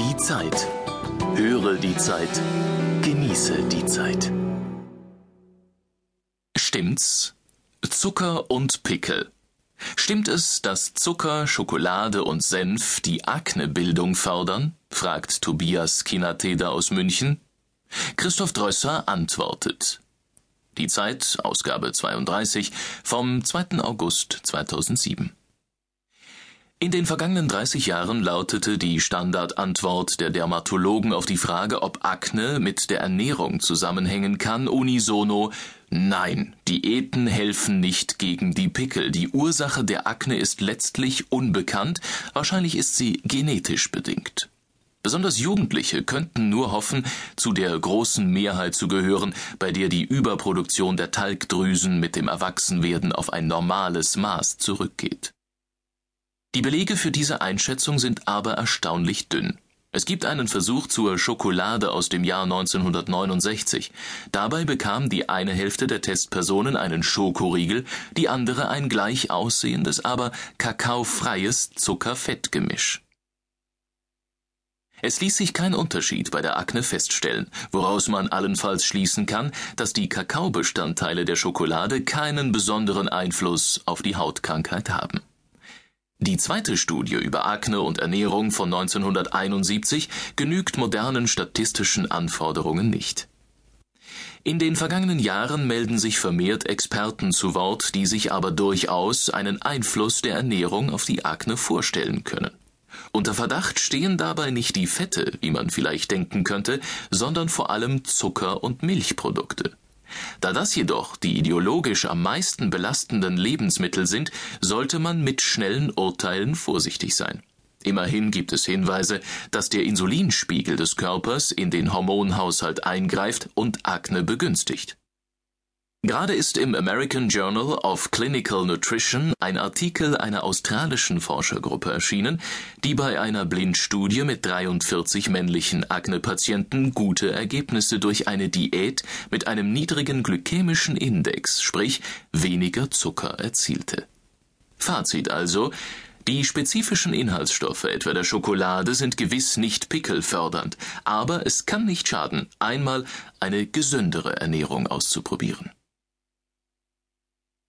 Die Zeit. Höre die Zeit. Genieße die Zeit. Stimmt's? Zucker und Pickel. Stimmt es, dass Zucker, Schokolade und Senf die Aknebildung fördern? fragt Tobias Kinateda aus München. Christoph Drösser antwortet. Die Zeit, Ausgabe 32 vom 2. August 2007. In den vergangenen 30 Jahren lautete die Standardantwort der Dermatologen auf die Frage, ob Akne mit der Ernährung zusammenhängen kann, unisono Nein, Diäten helfen nicht gegen die Pickel. Die Ursache der Akne ist letztlich unbekannt, wahrscheinlich ist sie genetisch bedingt. Besonders Jugendliche könnten nur hoffen, zu der großen Mehrheit zu gehören, bei der die Überproduktion der Talgdrüsen mit dem Erwachsenwerden auf ein normales Maß zurückgeht. Die Belege für diese Einschätzung sind aber erstaunlich dünn. Es gibt einen Versuch zur Schokolade aus dem Jahr 1969. Dabei bekam die eine Hälfte der Testpersonen einen Schokoriegel, die andere ein gleich aussehendes, aber kakaofreies Zucker-Fett-Gemisch. Es ließ sich kein Unterschied bei der Akne feststellen, woraus man allenfalls schließen kann, dass die Kakaobestandteile der Schokolade keinen besonderen Einfluss auf die Hautkrankheit haben. Die zweite Studie über Akne und Ernährung von 1971 genügt modernen statistischen Anforderungen nicht. In den vergangenen Jahren melden sich vermehrt Experten zu Wort, die sich aber durchaus einen Einfluss der Ernährung auf die Akne vorstellen können. Unter Verdacht stehen dabei nicht die Fette, wie man vielleicht denken könnte, sondern vor allem Zucker und Milchprodukte. Da das jedoch die ideologisch am meisten belastenden Lebensmittel sind, sollte man mit schnellen Urteilen vorsichtig sein. Immerhin gibt es Hinweise, dass der Insulinspiegel des Körpers in den Hormonhaushalt eingreift und Akne begünstigt. Gerade ist im American Journal of Clinical Nutrition ein Artikel einer australischen Forschergruppe erschienen, die bei einer Blindstudie mit 43 männlichen Akne-Patienten gute Ergebnisse durch eine Diät mit einem niedrigen glykämischen Index, sprich weniger Zucker erzielte. Fazit also, die spezifischen Inhaltsstoffe etwa der Schokolade sind gewiss nicht pickelfördernd, aber es kann nicht schaden, einmal eine gesündere Ernährung auszuprobieren.